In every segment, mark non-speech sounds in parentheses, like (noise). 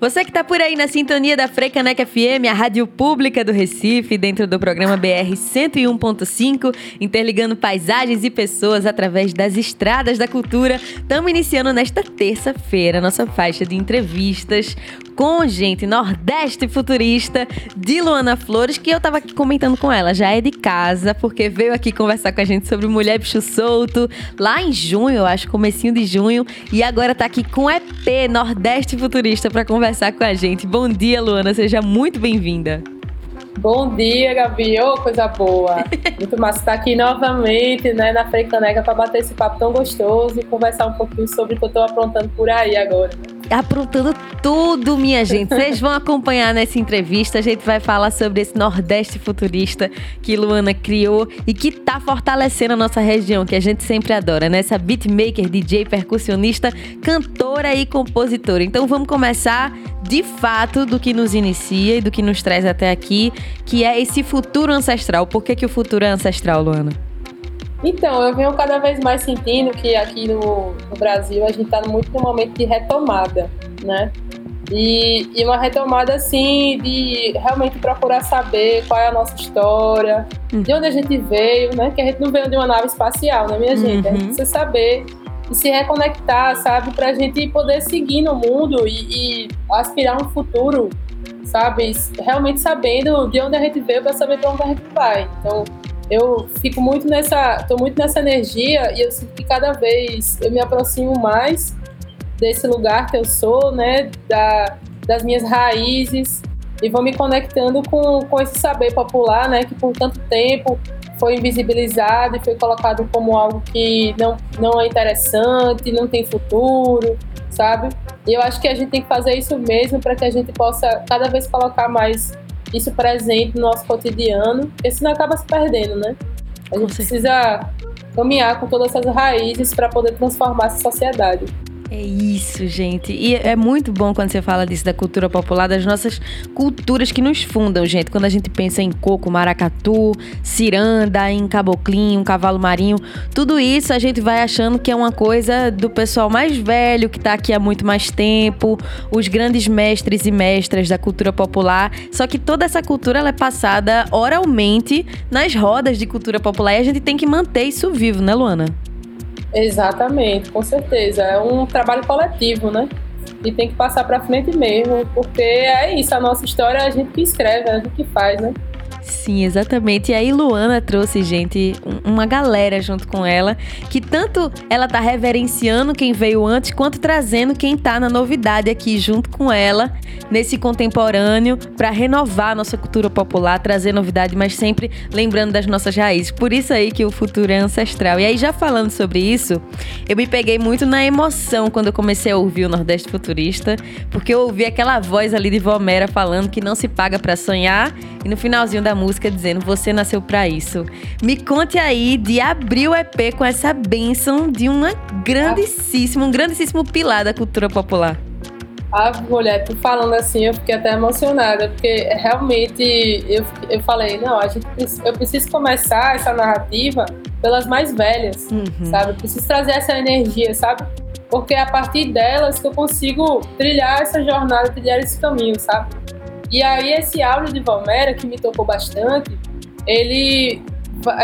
Você que está por aí na sintonia da Frecaneca FM, a rádio pública do Recife, dentro do programa BR 101.5, interligando paisagens e pessoas através das estradas da cultura. Estamos iniciando nesta terça-feira nossa faixa de entrevistas com gente nordeste futurista de Luana Flores, que eu tava aqui comentando com ela, já é de casa, porque veio aqui conversar com a gente sobre Mulher Bicho Solto, lá em junho, eu acho, comecinho de junho, e agora tá aqui com EP Nordeste Futurista para conversar com a gente. Bom dia, Luana, seja muito bem-vinda. Bom dia, Gabi. Ô, oh, coisa boa. (laughs) Muito massa estar aqui novamente, né, na Freicaneca para bater esse papo tão gostoso e conversar um pouquinho sobre o que eu tô aprontando por aí agora. Né? Aprontando tudo, minha gente. Vocês vão acompanhar nessa entrevista. A gente vai falar sobre esse Nordeste futurista que Luana criou e que tá fortalecendo a nossa região, que a gente sempre adora, né? Essa beatmaker, DJ, percussionista, cantora e compositora. Então vamos começar de fato do que nos inicia e do que nos traz até aqui, que é esse futuro ancestral. Por que, que o futuro é ancestral, Luana? Então, eu venho cada vez mais sentindo que aqui no, no Brasil a gente está muito no momento de retomada, né? E, e, uma retomada assim de realmente procurar saber qual é a nossa história, uhum. de onde a gente veio, né? Que a gente não veio de uma nave espacial, né, minha uhum. gente? A gente uhum. precisa saber e se reconectar, sabe? Para a gente poder seguir no mundo e, e aspirar um futuro, sabe? Realmente sabendo de onde a gente veio para saber para onde a gente vai. Então, eu fico muito nessa, tô muito nessa energia e eu sinto que cada vez eu me aproximo mais desse lugar que eu sou, né, da, das minhas raízes e vou me conectando com, com esse saber popular, né, que por tanto tempo foi invisibilizado e foi colocado como algo que não, não é interessante, não tem futuro, sabe? E eu acho que a gente tem que fazer isso mesmo para que a gente possa cada vez colocar mais isso presente no nosso cotidiano, porque senão acaba se perdendo, né? A gente precisa caminhar com todas essas raízes para poder transformar essa sociedade. É isso, gente. E é muito bom quando você fala disso da cultura popular, das nossas culturas que nos fundam, gente. Quando a gente pensa em coco, maracatu, ciranda, em caboclinho, cavalo marinho, tudo isso a gente vai achando que é uma coisa do pessoal mais velho, que está aqui há muito mais tempo, os grandes mestres e mestras da cultura popular. Só que toda essa cultura ela é passada oralmente nas rodas de cultura popular e a gente tem que manter isso vivo, né, Luana? Exatamente, com certeza. É um trabalho coletivo, né? E tem que passar para frente mesmo, porque é isso, a nossa história é a gente que escreve, é a gente que faz, né? Sim, exatamente. E aí Luana trouxe, gente, uma galera junto com ela, que tanto ela tá reverenciando quem veio antes, quanto trazendo quem tá na novidade aqui junto com ela, nesse contemporâneo, para renovar a nossa cultura popular, trazer novidade, mas sempre lembrando das nossas raízes. Por isso aí que o futuro é ancestral. E aí, já falando sobre isso, eu me peguei muito na emoção quando eu comecei a ouvir o Nordeste Futurista, porque eu ouvi aquela voz ali de Vomera falando que não se paga para sonhar, e no finalzinho da música dizendo Você nasceu para isso. Me conte aí de abrir o EP com essa bênção de uma grandíssima, um grandíssimo pilar da cultura popular. Ah, mulher, tu falando assim, eu fiquei até emocionada, porque realmente eu, eu falei, não, a gente, eu preciso começar essa narrativa pelas mais velhas, uhum. sabe? Eu preciso trazer essa energia, sabe? Porque é a partir delas que eu consigo trilhar essa jornada, trilhar esse caminho, sabe? E aí esse áudio de Valmera, que me tocou bastante, ele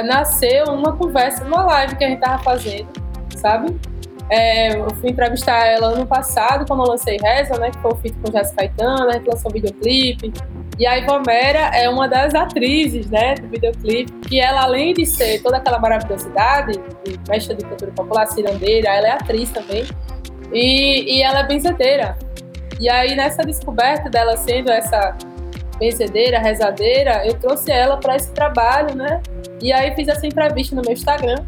nasceu numa conversa, numa live que a gente tava fazendo, sabe? É, eu fui entrevistar ela ano passado, quando eu lancei Reza, né? Que foi o feat com Jéssica Caetano, a gente lançou um videoclipe. E a Ivomera é uma das atrizes, né, do videoclipe, que ela, além de ser toda aquela maravilhosidade, de mestra de cultura popular, cirandeira, ela é atriz também. E, e ela é benzedeira. E aí, nessa descoberta dela sendo essa benzedeira, rezadeira, eu trouxe ela para esse trabalho, né? E aí fiz essa entrevista no meu Instagram.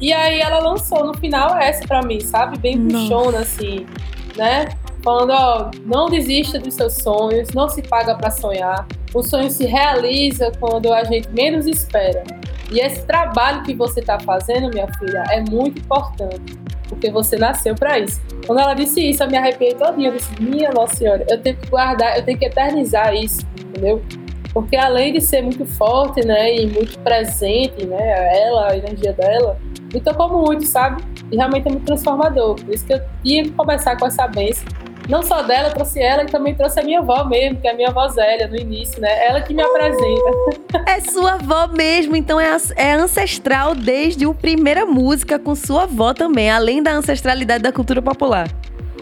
E aí ela lançou no final essa para mim, sabe? Bem puxona, assim, né? Falando, ó, não desista dos seus sonhos, não se paga para sonhar. O sonho se realiza quando a gente menos espera. E esse trabalho que você está fazendo, minha filha, é muito importante porque você nasceu para isso. Quando ela disse isso, eu me arrepiei todinha. Eu disse, minha Nossa Senhora, eu tenho que guardar, eu tenho que eternizar isso, entendeu? Porque além de ser muito forte, né, e muito presente, né, ela, a energia dela, me tocou muito, sabe? E realmente é muito transformador. Por isso que eu tinha que começar com essa benção não só dela, trouxe ela e também trouxe a minha avó mesmo, que é a minha avó Zélia no início, né? Ela que me apresenta. (laughs) É sua avó mesmo, então é, é ancestral desde a primeira música com sua avó também, além da ancestralidade da cultura popular.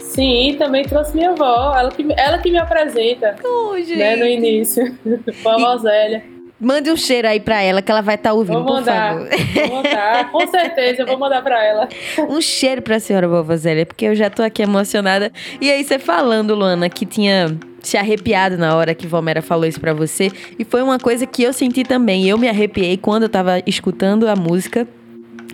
Sim, também trouxe minha avó, ela que, ela que me apresenta. Oh, né, no início. (laughs) Vovó Zélia. Mande um cheiro aí pra ela que ela vai estar tá ouvindo, vou mandar, por favor. Vou mandar, com certeza, eu vou mandar pra ela. Um cheiro pra senhora vovó Zélia, porque eu já tô aqui emocionada. E aí, você falando, Luana, que tinha se arrepiado na hora que Valmera falou isso para você. E foi uma coisa que eu senti também. Eu me arrepiei quando eu tava escutando a música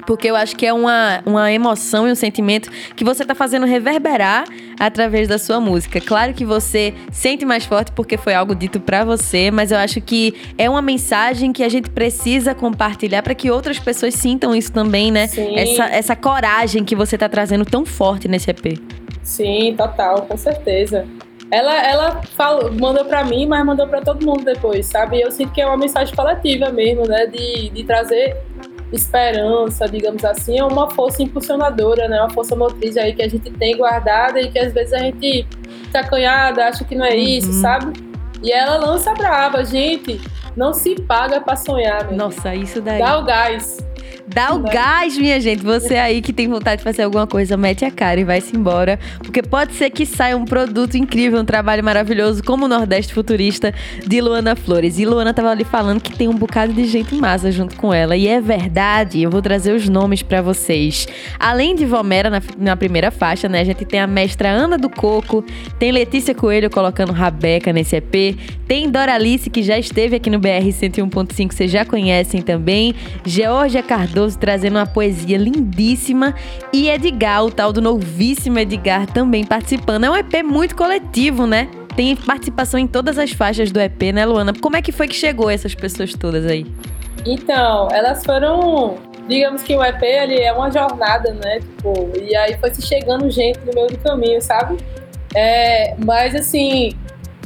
porque eu acho que é uma, uma emoção e um sentimento que você está fazendo reverberar através da sua música. Claro que você sente mais forte porque foi algo dito para você, mas eu acho que é uma mensagem que a gente precisa compartilhar para que outras pessoas sintam isso também, né? Sim. Essa, essa coragem que você está trazendo tão forte nesse EP. Sim, total, com certeza. Ela, ela falou, mandou para mim, mas mandou para todo mundo depois, sabe? Eu sinto que é uma mensagem coletiva mesmo, né? De, de trazer esperança, digamos assim, é uma força impulsionadora, né? Uma força motriz aí que a gente tem guardada e que às vezes a gente fica acanhada, acha que não é isso, uhum. sabe? E ela lança brava, gente. Não se paga para sonhar, meu. Nossa, isso daí. Dá o gás. Dá o gás, minha gente. Você aí que tem vontade de fazer alguma coisa, mete a cara e vai-se embora. Porque pode ser que saia um produto incrível, um trabalho maravilhoso, como o Nordeste Futurista de Luana Flores. E Luana tava ali falando que tem um bocado de gente massa junto com ela. E é verdade, eu vou trazer os nomes para vocês. Além de Vomera na, na, primeira faixa, né? A gente tem a mestra Ana do Coco, tem Letícia Coelho colocando Rabeca nesse EP, tem Doralice, que já esteve aqui no BR 101.5, vocês já conhecem também, Georgia Cardoso Cardoso trazendo uma poesia lindíssima e Edgar, o tal do novíssimo Edgar, também participando. É um EP muito coletivo, né? Tem participação em todas as faixas do EP, né, Luana? Como é que foi que chegou essas pessoas todas aí? Então, elas foram digamos que o EP ele é uma jornada, né? Tipo, e aí foi se chegando gente no meio do caminho, sabe? É, mas assim,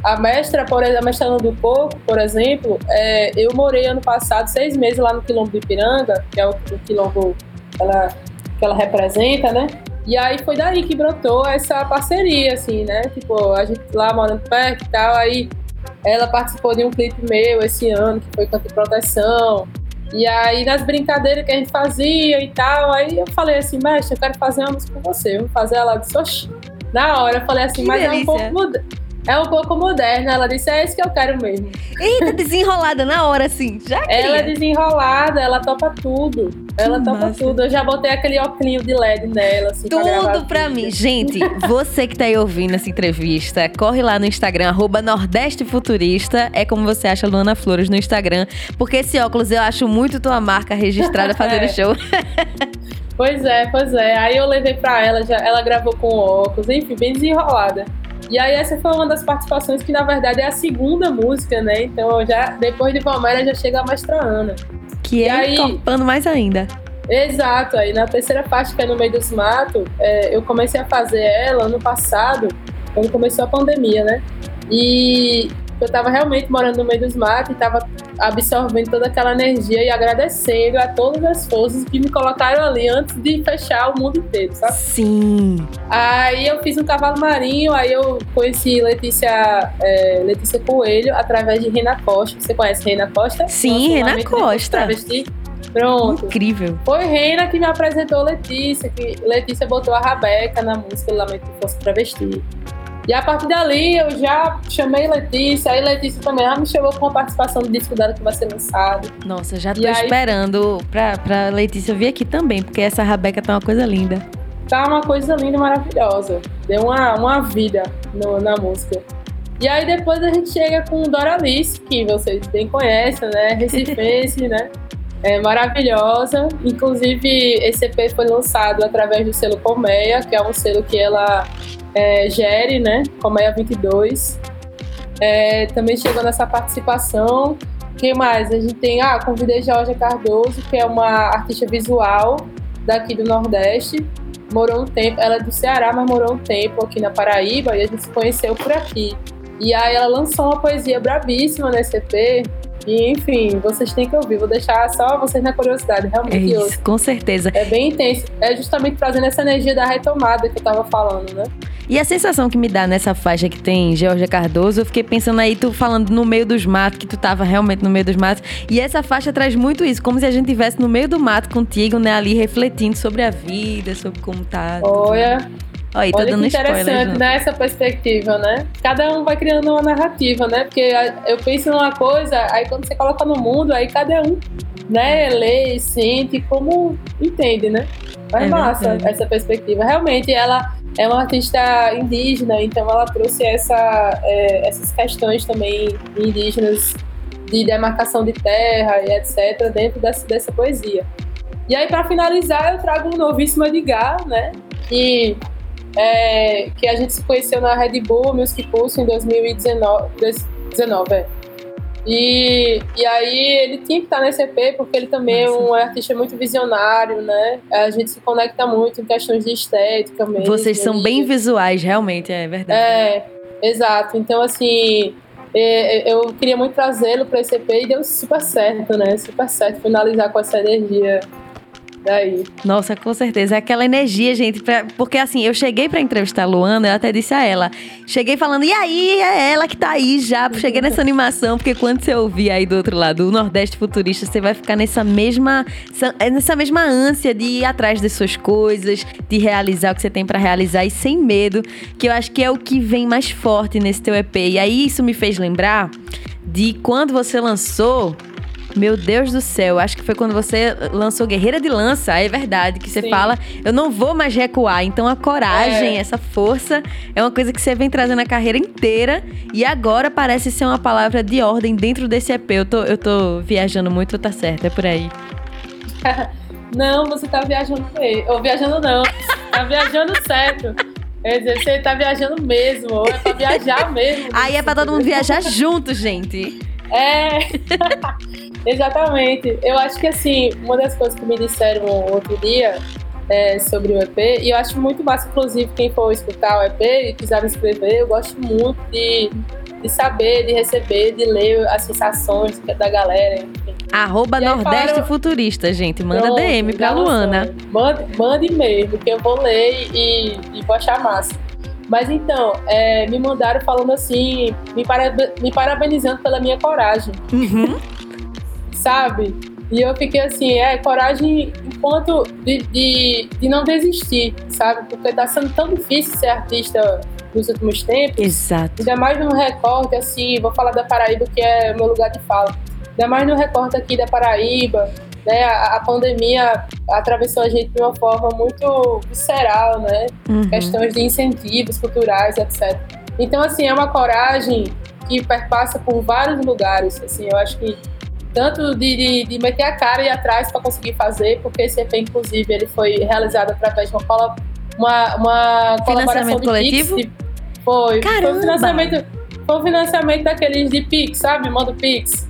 a mestra, por exemplo, a mestra do Coco, por exemplo, é, eu morei ano passado seis meses lá no Quilombo do Ipiranga, que é o, o quilombo ela, que ela representa, né? E aí foi daí que brotou essa parceria, assim, né? Tipo, a gente lá morando perto e tal, aí ela participou de um clipe meu esse ano, que foi de Proteção. E aí, nas brincadeiras que a gente fazia e tal, aí eu falei assim, mestre, eu quero fazer uma música com você. Vou fazer ela de Oxi. Na hora, eu falei assim, que mas delícia. é um pouco mudado é um pouco moderna. Ela disse: é isso que eu quero mesmo. Eita, (laughs) desenrolada na hora, assim. Já queria. Ela é desenrolada, ela topa tudo. Ela que topa massa. tudo. Eu já botei aquele óculos de LED nela, assim. Tudo pra, pra mim. Gente, (laughs) você que tá aí ouvindo essa entrevista, corre lá no Instagram, arroba Nordeste Futurista. É como você acha Luana Flores no Instagram. Porque esse óculos eu acho muito tua marca registrada (laughs) fazendo é. show. pois é, pois é. Aí eu levei pra ela, já, ela gravou com óculos, enfim, bem desenrolada. E aí essa foi uma das participações que na verdade é a segunda música, né? Então já depois de Palmeiras já chega a Mestra Ana. Que é aí, topando mais ainda. Exato, aí na terceira parte, que é no meio dos matos, é, eu comecei a fazer ela ano passado, quando começou a pandemia, né? E eu estava realmente morando no meio dos matos e estava absorvendo toda aquela energia e agradecendo a todas as forças que me colocaram ali antes de fechar o mundo inteiro, sabe? Sim. Aí eu fiz um cavalo marinho, aí eu conheci Letícia, é, Letícia Coelho através de Rena Costa. Você conhece Rena Costa? Sim, Rena Costa. Travesti. Pronto. Incrível. Foi Rena que me apresentou Letícia, que Letícia botou a Rabeca na música Lamento que fosse travesti. E a partir dali eu já chamei Letícia, aí Letícia também já me chamou com a participação do disco dela que vai ser lançado. Nossa, já tô esperando pra, pra Letícia vir aqui também, porque essa Rabeca tá uma coisa linda. Tá uma coisa linda, maravilhosa. Deu uma, uma vida no, na música. E aí depois a gente chega com Doralice, que vocês bem conhecem, né? Recifense, (laughs) né? É maravilhosa. Inclusive, esse EP foi lançado através do selo Colmeia, que é um selo que ela é, gere, né? Colmeia 22. É, também chegou nessa participação. Quem mais? A gente tem, ah, convidei Georgia Cardoso, que é uma artista visual daqui do Nordeste. Morou um tempo, ela é do Ceará, mas morou um tempo aqui na Paraíba e a gente se conheceu por aqui. E aí ela lançou uma poesia brabíssima nesse EP, E, enfim, vocês têm que ouvir. Vou deixar só vocês na curiosidade, realmente. É isso, com certeza. É bem intenso. É justamente trazendo essa energia da retomada que eu tava falando, né? E a sensação que me dá nessa faixa que tem Georgia Cardoso, eu fiquei pensando aí, tu falando no meio dos matos, que tu tava realmente no meio dos matos. E essa faixa traz muito isso, como se a gente estivesse no meio do mato contigo, né, ali refletindo sobre a vida, sobre como tá. Olha, Olha, tá Olha dando que interessante, né? Essa perspectiva, né? Cada um vai criando uma narrativa, né? Porque eu penso numa coisa, aí quando você coloca no mundo, aí cada um, né, lê sente como entende, né? Mas É massa verdade. essa perspectiva. Realmente, ela é uma artista indígena, então ela trouxe essa, é, essas questões também indígenas de demarcação de terra e etc. dentro dessa, dessa poesia. E aí, para finalizar, eu trago um novíssimo Edgar, né? Que é, que a gente se conheceu na Red Bull Music Pulse em 2019, 2019 é. E, e aí ele tinha que estar nesse EP porque ele também é um artista muito visionário, né? A gente se conecta muito em questões de estética mesmo. Vocês são bem visuais, realmente, é verdade. É, exato. Então, assim, é, eu queria muito trazê-lo para esse EP e deu super certo, né? Super certo finalizar com essa energia daí. Nossa, com certeza. É aquela energia, gente. pra- porque assim, eu cheguei pra entrevistar a Luana, eu até disse a ela. Cheguei falando, e aí, é ela que tá aí já. Cheguei nessa animação, porque quando você ouvir aí do outro lado o Nordeste Futurista, você vai ficar nessa mesma, essa- nessa mesma ânsia de ir atrás das suas coisas, de realizar o que você tem pra realizar e sem medo, que eu acho que é o que vem mais forte nesse teu EP. E aí isso me fez lembrar de quando você lançou meu Deus do céu, acho que foi quando você lançou Guerreira de Lança, é verdade, que você Sim. fala, eu não vou mais recuar. Então a coragem, É. essa força, é uma coisa que você vem trazendo a carreira inteira e agora parece ser uma palavra de ordem dentro desse EP. Eu tô, eu tô viajando muito, tá certo, é por aí. (laughs) Não, você tá viajando mesmo. Ou viajando não. Tá viajando (laughs) certo. Quer dizer, você tá viajando mesmo. Ou é pra viajar mesmo. Aí é pra todo mundo viajar junto, gente. É. (laughs) Exatamente. Eu acho que assim, uma das coisas que me disseram outro dia é, sobre o EP, e eu acho muito massa, inclusive, quem for escutar o EP e quiser me escrever, eu gosto muito de, de saber, de receber, de ler as sensações da galera, enfim. Arroba aí Nordeste falaram- Futurista, gente. Manda Pronto, DM pra. Luana. Mande, mande e-mail, que eu vou ler e, e vou achar massa. Mas então, é, me mandaram falando assim, me, parabe- me parabenizando pela minha coragem, Uhum. (laughs) sabe? E eu fiquei assim, é, coragem enquanto de, de, de não desistir, sabe? Porque tá sendo tão difícil ser artista nos últimos tempos. Exato. Ainda mais num recorte, assim, vou falar da Paraíba, que é o meu lugar de fala. Ainda mais no recorte aqui da Paraíba, né? A, a pandemia atravessou a gente de uma forma muito visceral, né? Uhum. Questões de incentivos culturais, etc. Então, assim, é uma coragem que perpassa por vários lugares, assim, eu acho que tanto de, de, de meter a cara e atrás para conseguir fazer, porque esse EP, inclusive, ele foi realizado através de uma, colo- uma, uma colaboração de coletivo? Pix, de- foi, foi um financiamento, foi um financiamento daqueles de Pix, sabe? Manda Pix.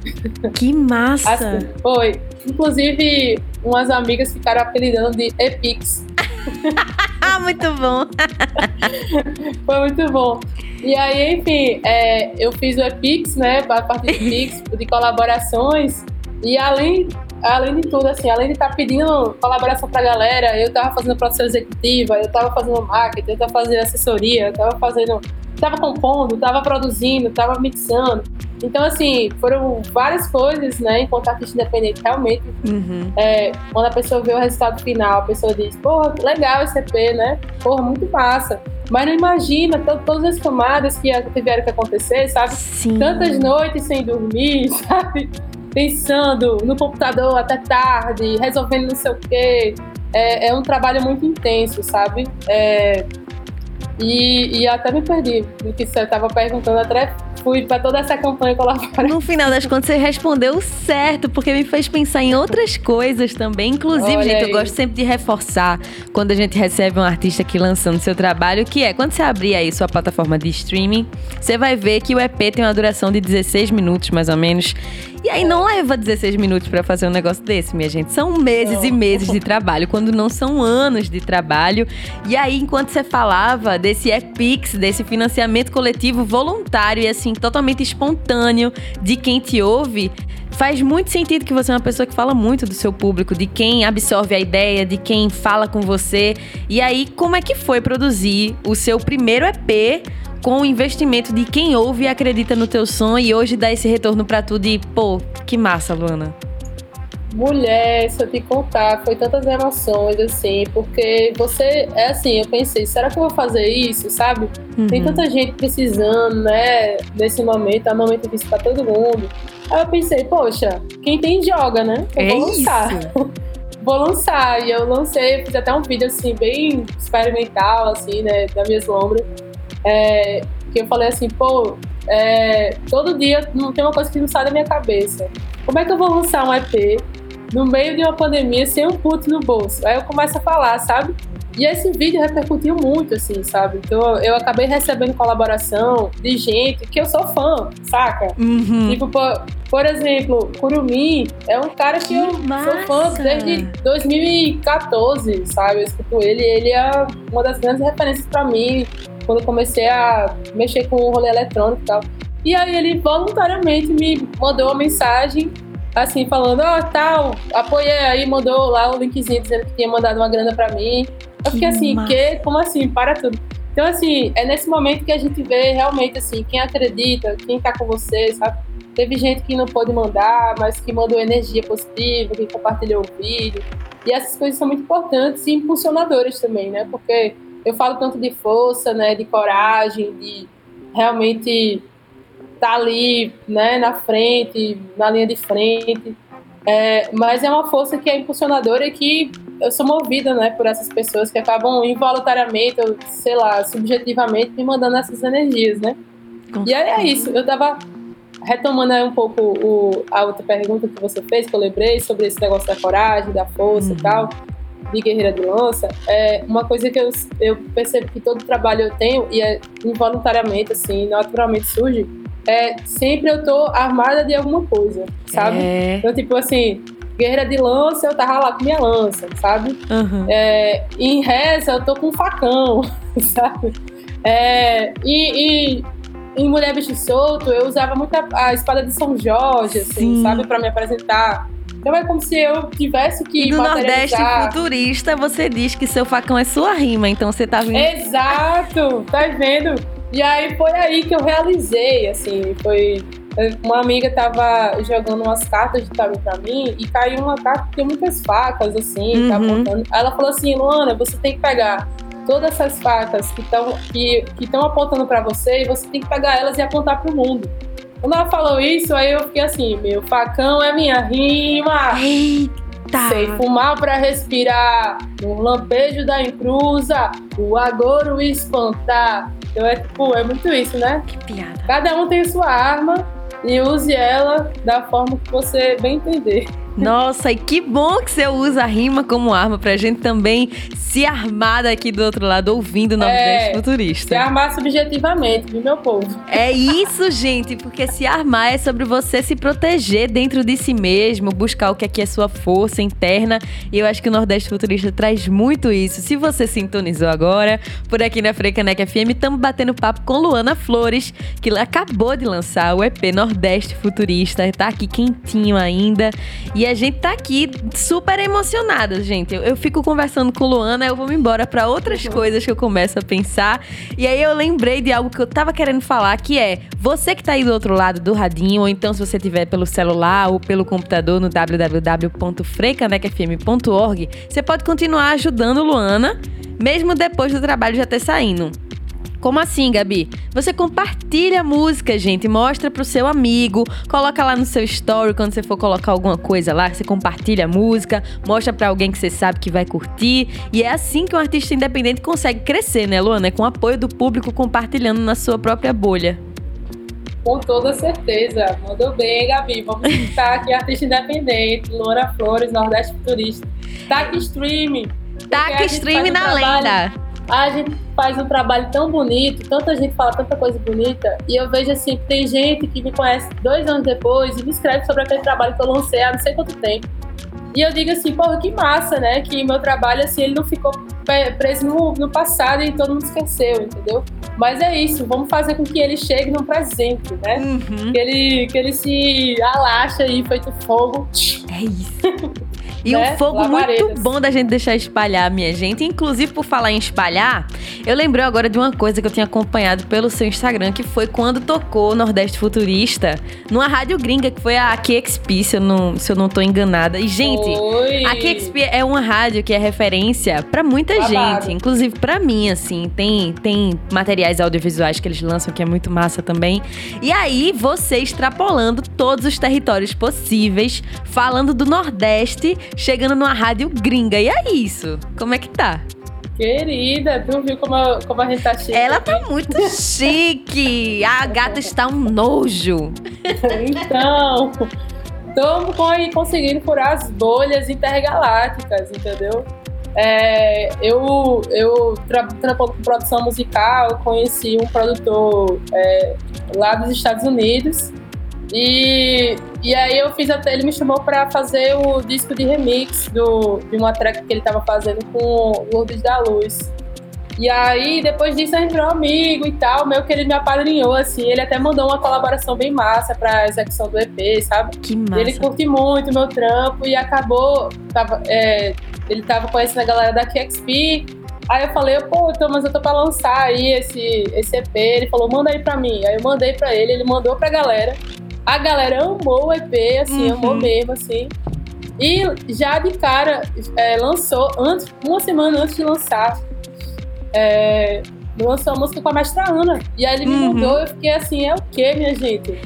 Que massa! Assim, foi. Inclusive, umas amigas ficaram apelidando de Epix. (laughs) Ah, muito bom! Foi muito bom. E aí, enfim, é, eu fiz o Epix, né? A partir do Pix, de colaborações. E além, além de tudo, assim, além de estar pedindo colaboração pra galera, eu tava fazendo produção executiva, eu tava fazendo marketing, eu tava fazendo assessoria, eu tava fazendo. Tava compondo, tava produzindo, tava mixando. Então, assim, foram várias coisas, né? Enquanto artista independente, realmente Uhum. é, quando a pessoa vê o resultado final, a pessoa diz, porra, legal esse EP, né? Porra, muito massa. Mas não imagina to- todas as camadas que tiveram que acontecer, sabe? Sim. Tantas noites sem dormir, (laughs) sabe? Pensando no computador até tarde, resolvendo não sei o quê. É, é um trabalho muito intenso, sabe? É, e, e até me perdi no que você estava perguntando, até fui para toda essa campanha colaborar. No final das contas, você respondeu certo, porque me fez pensar em outras coisas também. Inclusive, Olha gente, eu aí. gosto sempre de reforçar quando a gente recebe um artista aqui lançando seu trabalho, que é quando você abrir aí sua plataforma de streaming, você vai ver que o EP tem uma duração de 16 minutos, mais ou menos. E aí não leva 16 minutos pra fazer um negócio desse, minha gente. São meses e meses de trabalho, quando não são anos de trabalho. E aí, enquanto você falava desse EPIX, desse financiamento coletivo voluntário e assim, totalmente espontâneo de quem te ouve, faz muito sentido que você é uma pessoa que fala muito do seu público, de quem absorve a ideia, de quem fala com você. E aí, como é que foi produzir o seu primeiro EP com o investimento de quem ouve e acredita no teu som e hoje dá esse retorno para tudo e, pô, que massa, Luana. Mulher, se eu te contar, foi tantas emoções, assim, porque você, é assim, eu pensei, será que eu vou fazer isso, sabe? Uhum. Tem tanta gente precisando, né, nesse momento, é um momento difícil pra todo mundo. Aí eu pensei, poxa, quem tem joga, né? Eu é vou lançar. (laughs) vou lançar. E eu lancei, fiz até um vídeo, assim, bem experimental, assim, né, da minha lombras é, que eu falei assim, pô, é, todo dia não tem uma coisa que não sai da minha cabeça. Como é que eu vou lançar um EP no meio de uma pandemia sem um puto no bolso? Aí eu começo a falar, sabe? E esse vídeo repercutiu muito, assim, sabe? Então eu acabei recebendo colaboração de gente que eu sou fã, saca? Uhum. Tipo, por, por exemplo, Kurumi é um cara que, que eu massa. sou fã desde 2014, sabe? Eu escuto ele, ele é uma das grandes referências para mim quando comecei a mexer com o rolê eletrônico e tal. E aí ele voluntariamente me mandou uma mensagem assim, falando, ó, oh, tal, apoiei aí, mandou lá um linkzinho dizendo que tinha mandado uma grana para mim. Eu fiquei assim, massa. que? Como assim? Para tudo. Então, assim, é nesse momento que a gente vê realmente, assim, quem acredita, quem tá com você, sabe? Teve gente que não pôde mandar, mas que mandou energia positiva, que compartilhou o vídeo. E essas coisas são muito importantes e impulsionadoras também, né? Porque eu falo tanto de força, né? De coragem, de realmente tá ali, né? Na frente, na linha de frente. É, mas é uma força que é impulsionadora e que eu sou movida, né, por essas pessoas que acabam involuntariamente, ou sei lá, subjetivamente me mandando essas energias, né? e aí é isso. Eu tava retomando aí um pouco o, a outra pergunta que você fez, que eu lembrei sobre esse negócio da coragem, da força uhum. e tal, de guerreira de lança. É uma coisa que eu, eu percebo que todo trabalho eu tenho e é involuntariamente, assim, naturalmente surge é, sempre eu tô armada de alguma coisa, sabe? É. Então, tipo assim, guerreira de lança, eu tava lá com minha lança, sabe? Uhum. É, em reza, eu tô com um facão, (laughs) sabe? É, e, e, em Mulher Bicho Solto, eu usava muito a, a espada de São Jorge, assim, Sim. sabe? Pra me apresentar. Então é como se eu tivesse que. E do Nordeste futurista, você diz que seu facão é sua rima, então você tá vendo. Exato! Tá vendo? E aí foi aí que eu realizei, assim, foi uma amiga tava jogando umas cartas de tarô pra mim e caiu uma carta que tem muitas facas, assim, tá uhum. tá apontando. Ela falou assim, Luana, você tem que pegar todas essas facas que estão que, que apontando para você e você tem que pegar elas e apontar pro mundo. Quando ela falou isso, aí eu fiquei assim, meu facão é minha rima. Eita! Sei fumar para respirar, um lampejo da encruza, o agouro espantar. Então é tipo, é muito isso, né? Que piada. Cada um tem sua arma e use ela da forma que você bem entender. Nossa, e que bom que você usa a rima como arma pra gente também se armar daqui do outro lado, ouvindo o Nordeste é, Futurista. Se armar subjetivamente, viu, meu povo? É isso, gente, porque se armar é sobre você se proteger dentro de si mesmo, buscar o que aqui é sua força interna. E eu acho que o Nordeste Futurista traz muito isso. Se você sintonizou agora, por aqui na Frecanec FM, estamos batendo papo com Luana Flores, que acabou de lançar o EP Nordeste Futurista, tá aqui quentinho ainda. E a gente tá aqui super emocionada, gente. Eu, eu fico conversando com Luana, eu vou me embora para outras uhum. coisas que eu começo a pensar. E aí eu lembrei de algo que eu tava querendo falar, que é você que tá aí do outro lado do radinho, ou então se você tiver pelo celular ou pelo computador no www.freicanecfm.org, você pode continuar ajudando Luana, mesmo depois do trabalho já ter saindo. Como assim, Gabi? Você compartilha a música, gente, mostra pro seu amigo, coloca lá no seu story quando você for colocar alguma coisa lá, você compartilha a música, mostra para alguém que você sabe que vai curtir. E é assim que um artista independente consegue crescer, né, Luana? É com o apoio do público compartilhando na sua própria bolha. Com toda certeza. Mandou bem, Gabi. Vamos estar aqui, artista independente, Luana Flores, Nordeste Futurista. Tac Stream. Tac Stream na lenda a gente faz um trabalho tão bonito, tanta gente fala tanta coisa bonita, e eu vejo assim, tem gente que me conhece dois anos depois e me escreve sobre aquele trabalho que eu lancei há não sei quanto tempo. E eu digo assim, porra, que massa, né? Que meu trabalho, assim, ele não ficou preso no, no passado e todo mundo esqueceu, entendeu? Mas é isso, vamos fazer com que ele chegue no presente, né? Uhum. Que, ele, que ele se alaxa aí, feito fogo. É isso. (laughs) E né? um fogo muito bom da gente deixar espalhar, minha gente. Inclusive, por falar em espalhar, eu lembrei agora de uma coisa que eu tinha acompanhado pelo seu Instagram, que foi quando tocou Nordeste Futurista numa rádio gringa, que foi a KXP, se eu não, se eu não tô enganada. E, gente, Oi. a KXP é uma rádio que é referência para muita Babado. gente, inclusive para mim, assim. Tem, tem materiais audiovisuais que eles lançam que é muito massa também. E aí, você extrapolando todos os territórios possíveis, falando do Nordeste, chegando numa rádio gringa. E é isso. Como é que tá? Querida, tu viu como a, como a gente tá chique? Ela tá muito (laughs) chique. A gata está um nojo. então, estamos conseguindo furar as bolhas intergalácticas, entendeu? É, eu eu trabalho com produção musical, conheci um produtor é, lá dos Estados Unidos e, e aí eu fiz até, ele me chamou para fazer o disco de remix do, de uma track que ele estava fazendo com Lourdes da Luz. E aí, depois disso, gente virou amigo e tal, meio que ele me apadrinhou, assim, ele até mandou uma colaboração bem massa pra execução do EP, sabe? Que massa. Ele curte muito meu trampo e acabou, tava, é, ele tava conhecendo a galera da QXP, Aí eu falei, pô, então, mas eu tô pra lançar aí esse, esse EP. Ele falou, manda aí pra mim. Aí eu mandei pra ele, ele mandou pra galera. A galera amou o EP, assim, uhum. amou mesmo, assim. E já de cara é, lançou, antes, uma semana antes de lançar, é, lançou a música com a mestra Ana. E aí ele me uhum. mandou, eu fiquei assim, é o que, minha gente?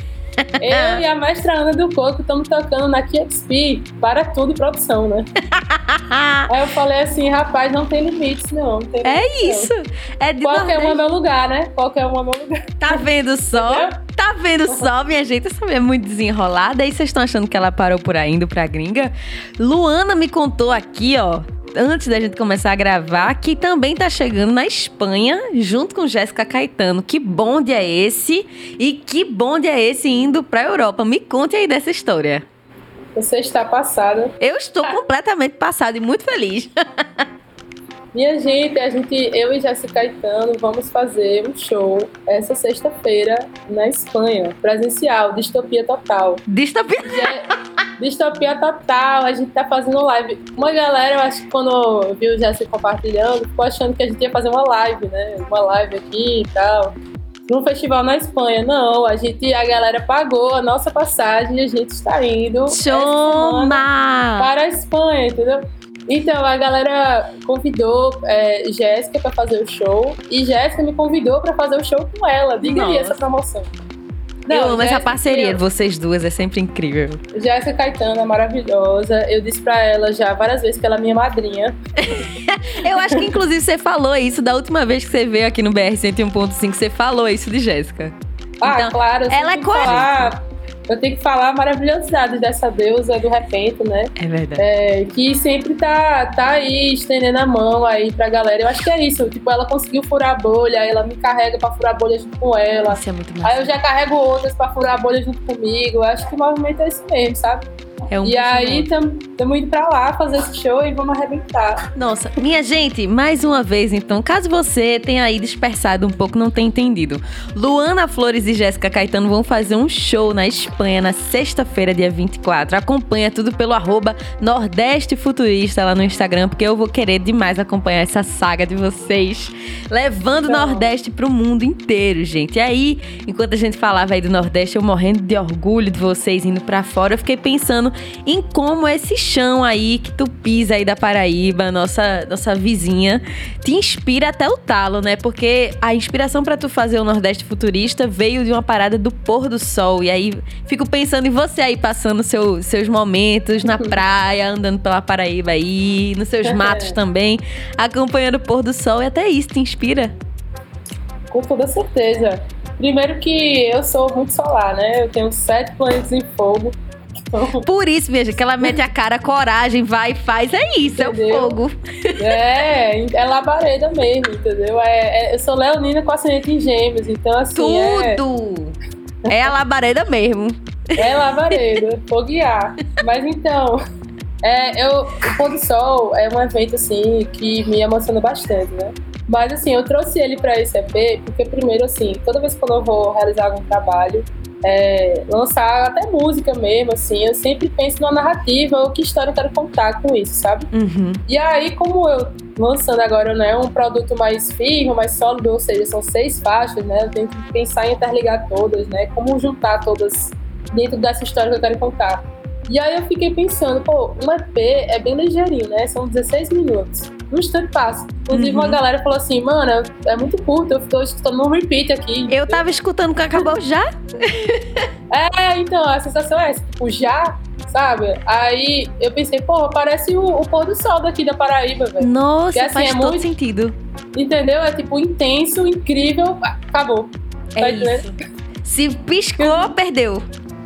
Eu e a mestra Ana do Coco estamos tocando na KXP para tudo produção, né? (laughs) Aí eu falei assim, rapaz, não tem limites, não. não tem é limites, isso. É de Qualquer um é meu lugar, né? Qualquer um é meu lugar. Tá vendo só? Tá vendo só, minha gente? Essa mulher é muito desenrolada. Aí vocês estão achando que ela parou por aí indo pra gringa? Luana me contou aqui, ó antes da gente começar a gravar, que também tá chegando na Espanha, junto com Jéssica Caetano. Que bonde é esse? E que bonde é esse indo pra Europa? Me conte aí dessa história. Você está passada. Eu estou (laughs) completamente passada e muito feliz. (laughs) Minha gente, a gente, eu e Jéssica Caetano vamos fazer um show essa sexta-feira na Espanha, presencial, distopia total. Distopia? distopia total, a gente tá fazendo live. Uma galera, eu acho que quando viu o Jéssica compartilhando, ficou achando que a gente ia fazer uma live, né? Uma live aqui e tal. Num festival na Espanha. Não, a gente, a galera pagou a nossa passagem e a gente está indo Choma! para a Espanha, entendeu? Então, a galera convidou é, Jéssica para fazer o show e Jéssica me convidou para fazer o show com ela. Diga aí essa promoção. Não, eu amo Jéssica, essa parceria de vocês duas, é sempre incrível. Jéssica Caetano é maravilhosa. Eu disse pra ela já várias vezes que ela é minha madrinha. (laughs) eu acho que inclusive você falou isso da última vez que você veio aqui no BR 101.5, você falou isso de Jéssica. Ah, então, claro. Ela é coerente. Eu tenho que falar a maravilhosidade dessa deusa do repente, né? É verdade. É, que sempre tá, tá aí estendendo a mão aí pra galera. Eu acho que é isso. Tipo, ela conseguiu furar a bolha, ela me carrega pra furar a bolha junto com ela. Isso é muito massa. Aí eu já carrego outras pra furar a bolha junto comigo. Eu acho que o movimento é esse mesmo, sabe? É um e aí estamos indo pra lá fazer esse show e vamos arrebentar. Nossa, minha gente, mais uma vez então, caso você tenha aí dispersado um pouco, não tenha entendido. Luana Flores e Jéssica Caetano vão fazer um show na Espanha na sexta-feira, dia 24. Acompanha tudo pelo arroba Nordeste Futurista lá no Instagram, porque eu vou querer demais acompanhar essa saga de vocês, levando o Nordeste pro mundo inteiro, gente. E aí, enquanto a gente falava aí do Nordeste, eu morrendo de orgulho de vocês indo para fora, eu fiquei pensando em como esse chão aí que tu pisa aí da Paraíba, nossa, nossa vizinha, te inspira até o talo, né? Porque a inspiração para tu fazer o Nordeste Futurista veio de uma parada do pôr do sol. E aí fico pensando em você aí passando seu, seus momentos na (laughs) praia, andando pela Paraíba aí, nos seus matos também, acompanhando o pôr do sol. E até isso te inspira? Com toda certeza. Primeiro que eu sou muito solar, né? Eu tenho sete planetas em fogo. Por isso, minha gente, que ela mete a cara, coragem, vai e faz. É isso, entendeu? é o fogo. É, é labareda mesmo, entendeu? É, é, eu sou leonina com ascendente em gêmeos, então assim. Tudo! É, é a labareda mesmo. É labareda, foguear. Mas então. É, eu, o Pôr do Sol é um evento, assim, que me emociona bastante, né? Mas, assim, eu trouxe ele para esse EP porque, primeiro, assim, toda vez que eu vou realizar algum trabalho, é, lançar até música mesmo, assim, eu sempre penso numa narrativa ou que história eu quero contar com isso, sabe? Uhum. E aí, como eu lançando agora né, um produto mais firme, mais sólido, ou seja, são seis faixas, né? Eu tenho que pensar em interligar todas, né? Como juntar todas dentro dessa história que eu quero contar. E aí eu fiquei pensando, pô, um EP é bem ligeirinho, né? São 16 minutos. Um instante passa. Inclusive, uhum. uma galera falou assim, mano, é muito curto, eu tô escutando um repeat aqui. Eu tava escutando que acabou (laughs) já? é, então, a sensação é essa, tipo, já, sabe? Aí eu pensei, pô, parece o, o pôr do sol daqui da Paraíba, velho. Nossa, Porque, assim, faz é todo muito, sentido. Entendeu? É tipo intenso, incrível, acabou. É tá isso. Se piscou, (laughs) perdeu.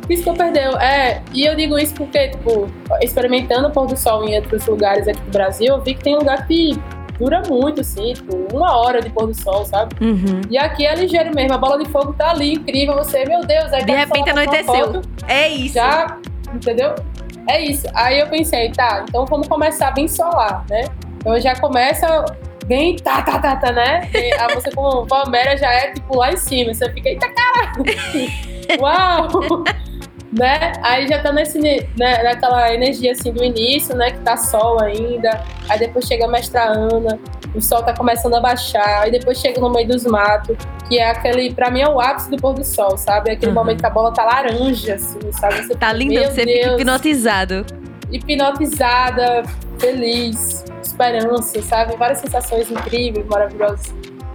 Piscou, perdeu. É, e eu digo isso porque, tipo, experimentando o pôr do sol em outros lugares aqui do Brasil, eu vi que tem lugar que dura muito, assim, tipo, uma hora de pôr do sol, sabe? Uhum. E aqui é ligeiro mesmo, a bola de fogo tá ali, incrível, você, meu Deus, aí De repente anoiteceu. Foto, é isso. Já, entendeu? É isso. Aí eu pensei, tá, então vamos começar bem solar, né? Então já começa bem tá, tá, tá, tá, né? E a música com Palmeira já é tipo lá em cima, você fica, eita caralho! (laughs) Uau! Né? Aí já tá nesse, né, naquela energia assim do início, né? Que tá sol ainda. Aí depois chega a mestra Ana, o sol tá começando a baixar. Aí depois chega no meio dos matos, que é aquele, pra mim é o ápice do pôr do sol, sabe? Aquele uhum. momento que a bola tá laranja, assim, sabe? Você tá lindo, você Deus, fica hipnotizado. Hipnotizada, feliz, esperança, sabe? Várias sensações incríveis, maravilhosas.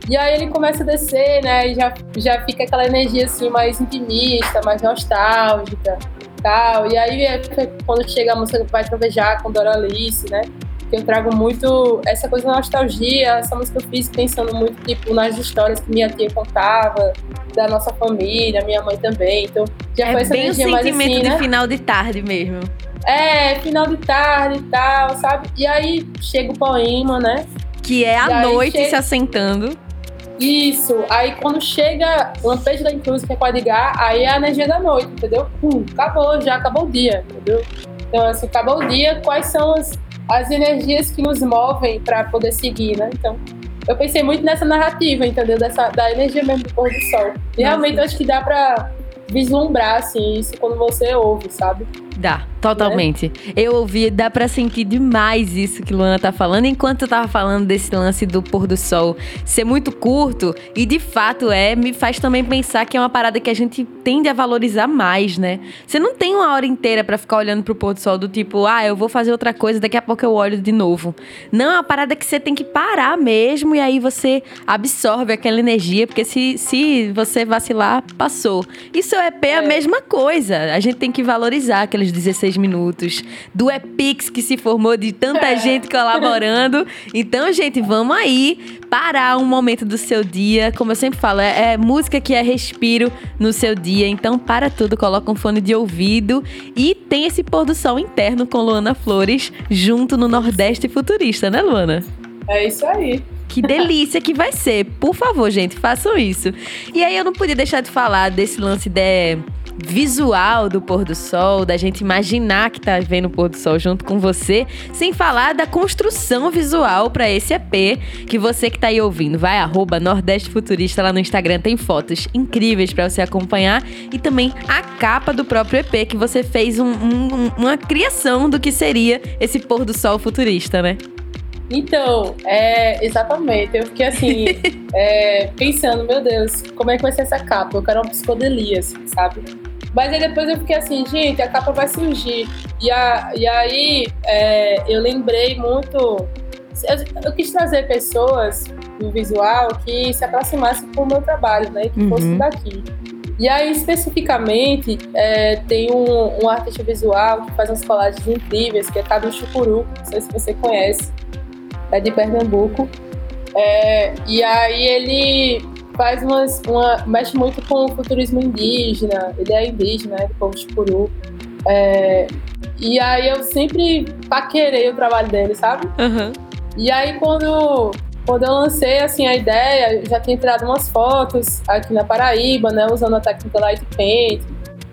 E aí ele começa a descer, né? E já, já fica aquela energia assim mais intimista, mais nostálgica tal. E aí é quando chega a música Vai Trovejar com Doralice, né? Que eu trago muito essa coisa da nostalgia. Essa música eu fiz pensando muito, tipo, nas histórias que minha tia contava, da nossa família, minha mãe também. Então já é foi essa bem energia o sentimento mais assim, de né? final de tarde mesmo. É, final de tarde e tal, sabe? E aí chega o poema, né? Que é a noite chega... se assentando. Isso. Aí quando chega o lampejo da Inclusive, que é Edgar, aí é a energia da noite, entendeu? Pum, acabou, já acabou o dia, entendeu? Então, assim, acabou o dia, quais são as, as energias que nos movem para poder seguir, né? Então, eu pensei muito nessa narrativa, entendeu? Dessa, da energia mesmo do pôr do sol. E realmente eu acho que dá para vislumbrar, assim, isso quando você ouve, sabe? Dá, totalmente. Né? Eu ouvi, dá para sentir demais isso que Luana tá falando, enquanto eu tava falando desse lance do pôr do sol ser muito curto, e de fato é, me faz também pensar que é uma parada que a gente tende a valorizar mais, né? Você não tem uma hora inteira para ficar olhando pro pôr do sol do tipo, ah, eu vou fazer outra coisa, daqui a pouco eu olho de novo. Não, é uma parada que você tem que parar mesmo e aí você absorve aquela energia, porque se, se você vacilar, passou. Isso é EP é a mesma coisa. A gente tem que valorizar aqueles 16 minutos, do Epix que se formou de tanta é. gente colaborando. (laughs) Então, gente, vamos aí parar um momento do seu dia. Como eu sempre falo, é, é música que é respiro no seu dia. Então, para tudo, coloca um fone de ouvido e tem esse pôr do sol interno com Luana Flores junto no Nordeste Futurista, né, Luana? É isso aí. Que delícia que vai ser. Por favor, gente, façam isso. E aí eu não podia deixar de falar desse lance de visual do pôr do sol, da gente imaginar que tá vendo o pôr do sol junto com você, sem falar da construção visual para esse EP que você que tá aí ouvindo. Vai arroba Nordeste Futurista lá no Instagram, tem fotos incríveis para você acompanhar e também a capa do próprio EP que você fez um, um, uma criação do que seria esse pôr do sol futurista, né? Então, é, exatamente. Eu fiquei assim, (laughs) é, pensando, meu Deus, como é que vai ser essa capa? Eu quero uma psicodelia, assim, sabe? Mas aí depois eu fiquei assim, gente, a capa vai surgir. E, a, e aí é, eu lembrei muito. Eu, eu, quis trazer pessoas no visual que se aproximassem com o meu trabalho, né? Que uhum. fossem daqui. E aí, especificamente, é, tem um, um, artista visual que faz umas colagens incríveis, que é Cadu Chucuru, não sei se você conhece, é de Pernambuco. É, e aí ele faz umas, uma, mexe muito com o futurismo indígena, ele é indígena, é do povo Chipuru. É, e aí eu sempre paquerei o trabalho dele, sabe? Uhum. E aí quando, quando eu lancei assim, a ideia, já tinha tirado umas fotos aqui na Paraíba, né? Usando a técnica Light Paint.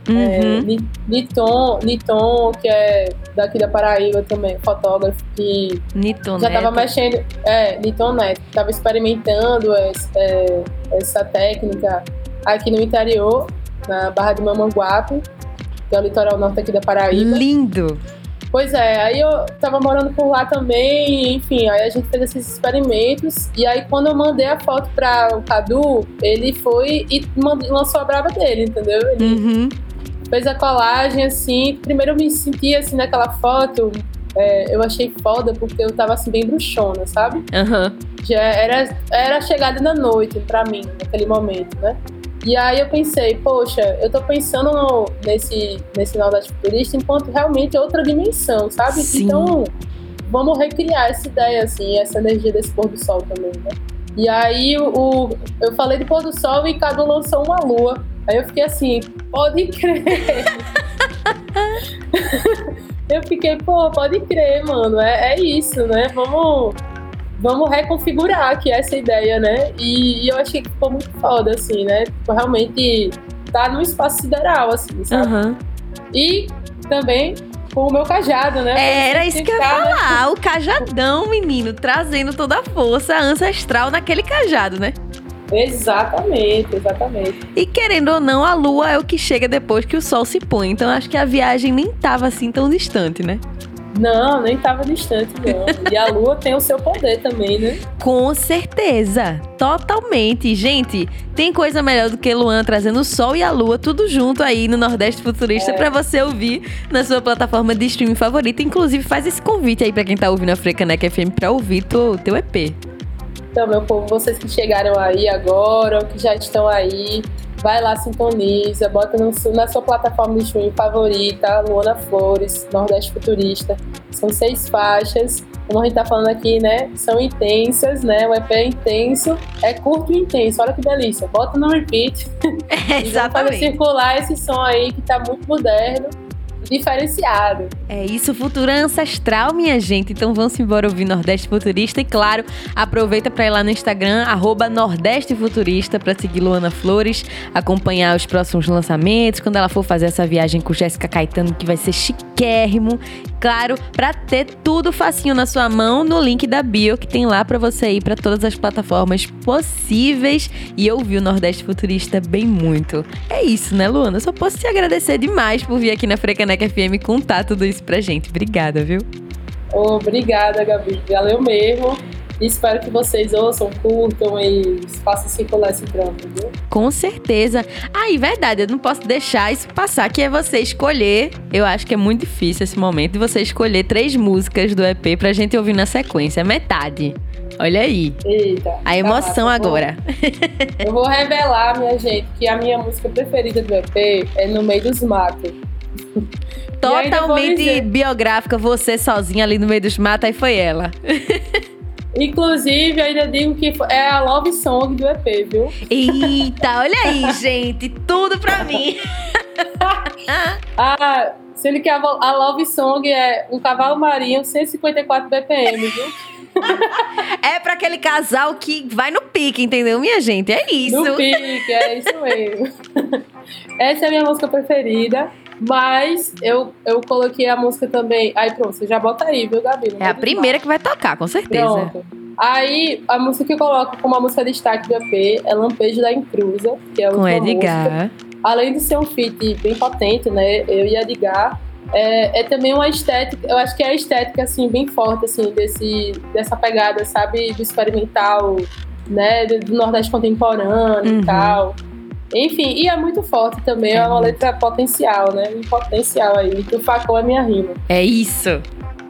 Uhum. É, Niton, Niton, que é daqui da Paraíba também, fotógrafo, que Niton já estava mexendo. É, Niton Neto, estava experimentando essa, é, essa técnica aqui no interior, na Barra de Mamanguape, que é o litoral norte aqui da Paraíba. Lindo! Pois é, aí eu tava morando por lá também, enfim, aí a gente fez esses experimentos. E aí quando eu mandei a foto para o Cadu, ele foi e lançou a brava dele, entendeu? Ele uhum. Fez a colagem assim. Primeiro eu me senti assim naquela foto, é, eu achei foda porque eu tava assim bem bruxona, sabe? Uhum. Já era, era a chegada da noite para mim, naquele momento, né? E aí eu pensei, poxa, eu tô pensando no, nesse, nesse Nordeste Futurista enquanto realmente outra dimensão, sabe? Sim. Então, vamos recriar essa ideia, assim, essa energia desse pôr do sol também, né? E aí o, eu falei de pôr do sol e Cadu lançou uma lua. Aí eu fiquei assim, pode crer. eu fiquei, pô, pode crer, mano. É, é isso, né? Vamos vamos reconfigurar aqui essa ideia, né? E, e, eu achei que ficou muito foda, assim, né? Tipo, realmente tá no espaço sideral, assim, sabe? Uhum. E também com o meu cajado, né? É, era isso que eu ia falar. O cajadão, menino, trazendo toda a força ancestral naquele cajado, né? Exatamente, exatamente. E querendo ou não, a lua é o que chega depois que o sol se põe. Então acho que a viagem nem tava assim tão distante, né? Não, nem estava distante, não. E a lua tem o seu poder também, né? Com certeza. Totalmente. Gente, tem coisa melhor do que Luan trazendo o sol e a lua tudo junto aí no Nordeste Futurista é. para você ouvir na sua plataforma de streaming favorita. Inclusive, faz esse convite aí para quem tá ouvindo a Frecanec FM para ouvir o teu EP. Então, meu povo, vocês que chegaram aí agora, ou que já estão aí, vai lá, sintoniza, bota no, na sua plataforma de streaming favorita, Luana Flores, Nordeste Futurista. São seis faixas, como a gente tá falando aqui, né? São intensas, né? O EP é intenso, é curto e intenso. Olha que delícia. Bota no repeat. (laughs) É, (laughs) exatamente. e circular esse som aí que tá muito moderno diferenciado. É isso, futuro ancestral, minha gente. Então vamos embora ouvir Nordeste Futurista. E claro, aproveita para ir lá no Instagram, arroba Nordeste Futurista, para seguir Luana Flores, acompanhar os próximos lançamentos, quando ela for fazer essa viagem com Jéssica Caetano, que vai ser chiquérrimo. Claro, para ter tudo facinho na sua mão no link da bio que tem lá para você ir para todas as plataformas possíveis e ouvir o Nordeste Futurista bem muito. É isso, né, Luana? Eu só posso te agradecer demais por vir aqui na Frecaneca Frecaneca FM contar tudo isso pra gente. Obrigada, viu? Obrigada, Gabi. Valeu mesmo. espero que vocês ouçam, curtam e façam circular esse trampo, viu? Com certeza. Ah, e verdade, eu não posso deixar isso passar, que é você escolher. Eu acho que é muito difícil esse momento de você escolher três músicas do EP pra gente ouvir na sequência. Metade. Olha aí. Eita. A emoção tá, agora. eu vou revelar, minha gente, que a minha música preferida do EP é No Meio dos Matos. Totalmente biográfica, você sozinha ali no meio dos matos, aí foi ela. (laughs) Inclusive, ainda digo que é a love song do EP, viu? Eita, olha aí, (laughs) gente. Tudo pra mim. ah, sendo que a, a love song é um cavalo marinho 154 BPM, viu? (laughs) é para aquele casal que vai no pique, entendeu, minha gente? É isso. No pique, é isso mesmo. Essa é a minha música preferida. Mas eu, eu coloquei a música também. Aí pronto, você já bota aí, viu, Gabi? é a primeira que vai tocar, com certeza. Pronto. Aí, a música que eu coloco como a música de destaque do EP é Lampejo da Incrusa, que é o Com Edgar. Música. Além de ser um feat bem potente, né? Eu e Edgar. É, é, também uma estética, eu acho que é a estética, assim, bem forte, assim, desse, dessa pegada, sabe? Do experimental, né? Do, do Nordeste contemporâneo uhum. e tal. Enfim, e é muito forte também, é, é uma letra potencial, né? Um potencial aí. Que o facão é minha rima. É isso.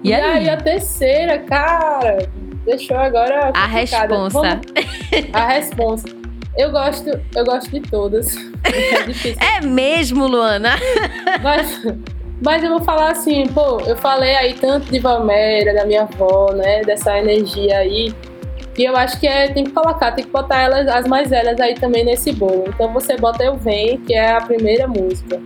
E, e aí? aí? a terceira, cara, deixou agora. A responsa. Vamos... A responsa. Eu gosto, eu gosto de todas. (laughs) É difícil. é mesmo, Luana? Mas, mas eu vou falar assim, pô, eu falei aí tanto de Valméria, da minha avó, né? Dessa energia aí. E eu acho que é, tem que colocar, tem que botar elas, as mais velhas aí também nesse bolo. Então você bota Eu Vem, que é a primeira música.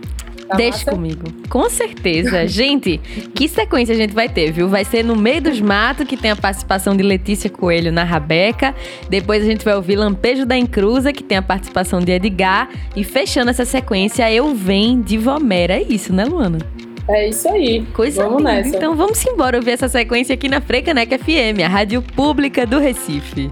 Tá Deixa massa? comigo. Com certeza. (laughs) gente, que sequência a gente vai ter, viu? Vai ser no meio dos matos, que tem a participação de Letícia Coelho na Rabeca. Depois a gente vai ouvir Lampejo da Encruza, que tem a participação de Edgar. E fechando essa sequência, Eu Vem de Vomera. É isso, né, Luana? É isso aí. Coisa Vamos linda. nessa. Então vamos embora ouvir essa sequência aqui na Frecanec FM, a rádio pública do Recife.